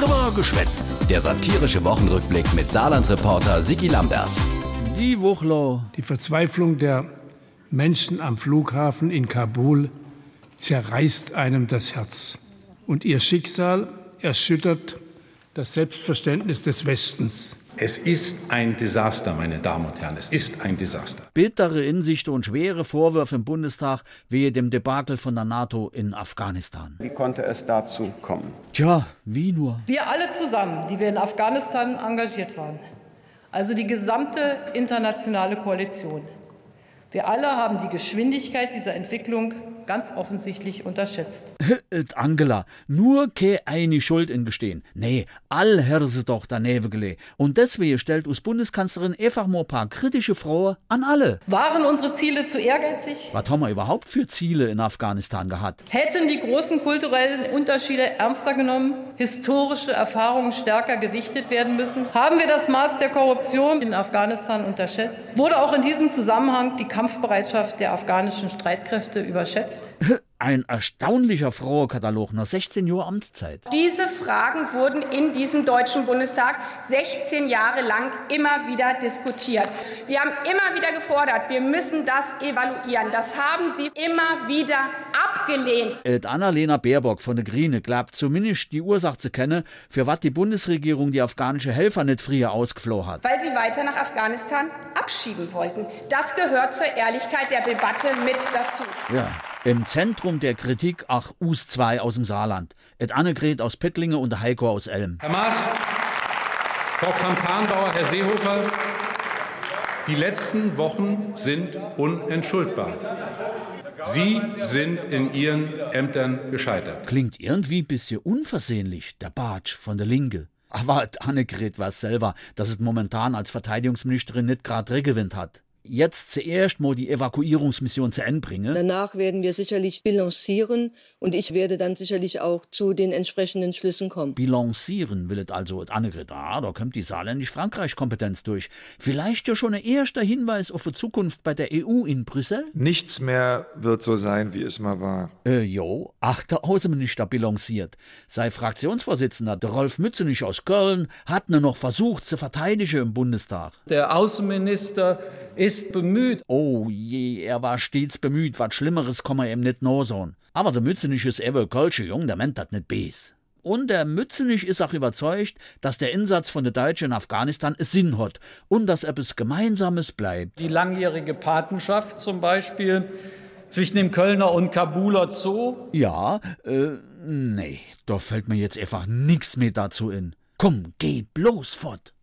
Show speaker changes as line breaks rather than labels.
Drüber geschwätzt. Der satirische Wochenrückblick mit Saarland-Reporter Sigi Lambert.
Die Wuchlo.
Die Verzweiflung der Menschen am Flughafen in Kabul zerreißt einem das Herz. Und ihr Schicksal erschüttert das Selbstverständnis des Westens.
Es ist ein Desaster, meine Damen und Herren. Es ist ein Desaster.
Bittere Insichte und schwere Vorwürfe im Bundestag wehe dem Debakel von der NATO in Afghanistan.
Wie konnte es dazu kommen?
Tja, wie nur?
Wir alle zusammen, die wir in Afghanistan engagiert waren, also die gesamte internationale Koalition, wir alle haben die Geschwindigkeit dieser Entwicklung ganz offensichtlich unterschätzt.
Angela, nur ke eine Schuld in gestehen. Nee, all herse doch daneben gelegt. Und deswegen stellt uns Bundeskanzlerin einfach mal ein paar kritische Fragen an alle.
Waren unsere Ziele zu ehrgeizig?
Was haben wir überhaupt für Ziele in Afghanistan gehabt?
Hätten die großen kulturellen Unterschiede ernster genommen, historische Erfahrungen stärker gewichtet werden müssen? Haben wir das Maß der Korruption in Afghanistan unterschätzt? Wurde auch in diesem Zusammenhang die Kampfbereitschaft der afghanischen Streitkräfte überschätzt?
Ein erstaunlicher froher Katalog nach 16 Jahren Amtszeit.
Diese Fragen wurden in diesem Deutschen Bundestag 16 Jahre lang immer wieder diskutiert. Wir haben immer wieder gefordert, wir müssen das evaluieren. Das haben Sie immer wieder abgelehnt.
Et Annalena Baerbock von der Grüne glaubt zumindest die Ursache zu kennen, für was die Bundesregierung die afghanische Helfer nicht früher ausgeflohen hat.
Weil sie weiter nach Afghanistan abschieben wollten. Das gehört zur Ehrlichkeit der Debatte mit dazu.
Ja, im Zentrum der Kritik ach Us 2 aus dem Saarland. Et Annegret aus Pittlinge und der Heiko aus Elm.
Herr Maas, Frau Kramp-Karrenbauer, Herr Seehofer, die letzten Wochen sind unentschuldbar. Sie sind in Ihren Ämtern gescheitert.
Klingt irgendwie ein bisschen unversehentlich, der Bartsch von der Linke. Aber Annegret weiß selber, dass es momentan als Verteidigungsministerin nicht gerade Regewinnt hat jetzt zuerst mal die Evakuierungsmission zu Ende bringen.
Danach werden wir sicherlich bilanzieren und ich werde dann sicherlich auch zu den entsprechenden Schlüssen kommen.
Bilanzieren will es also Annegret. Ah, da kommt die saarländisch-Frankreich-Kompetenz durch. Vielleicht ja schon ein erster Hinweis auf die Zukunft bei der EU in Brüssel?
Nichts mehr wird so sein, wie es mal war.
Äh, jo, ach, der Außenminister bilanziert. Sei Fraktionsvorsitzender, der Rolf Mützenich aus Köln, hat nur noch versucht zu verteidigen im Bundestag.
Der Außenminister ist bemüht.
Oh je, er war stets bemüht, was Schlimmeres kann man ihm nicht nachsagen. Aber der Mützenich ist ever Kölsche Jung, der meint das nicht bes. Und der Mützenich ist auch überzeugt, dass der Einsatz von den Deutschen in Afghanistan Sinn hat und dass etwas Gemeinsames bleibt.
Die langjährige Patenschaft zum Beispiel zwischen dem Kölner und Kabuler Zoo?
Ja, äh, nee, da fällt mir jetzt einfach nichts mehr dazu in. Komm, geh bloß fort.